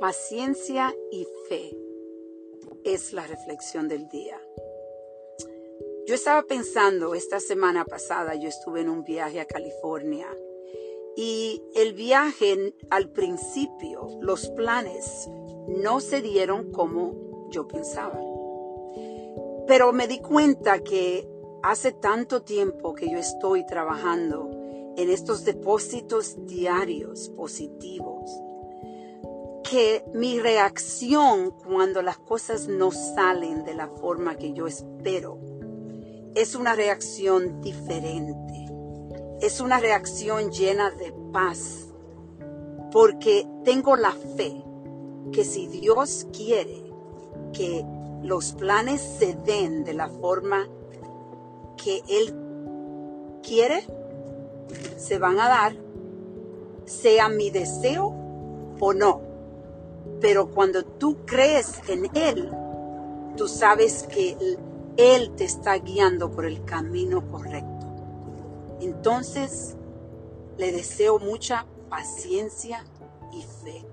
Paciencia y fe es la reflexión del día. Yo estaba pensando, esta semana pasada yo estuve en un viaje a California y el viaje al principio, los planes no se dieron como yo pensaba. Pero me di cuenta que hace tanto tiempo que yo estoy trabajando en estos depósitos diarios positivos que mi reacción cuando las cosas no salen de la forma que yo espero es una reacción diferente. Es una reacción llena de paz. Porque tengo la fe que si Dios quiere que los planes se den de la forma que Él quiere, se van a dar, sea mi deseo o no. Pero cuando tú crees en Él, tú sabes que Él te está guiando por el camino correcto. Entonces, le deseo mucha paciencia y fe.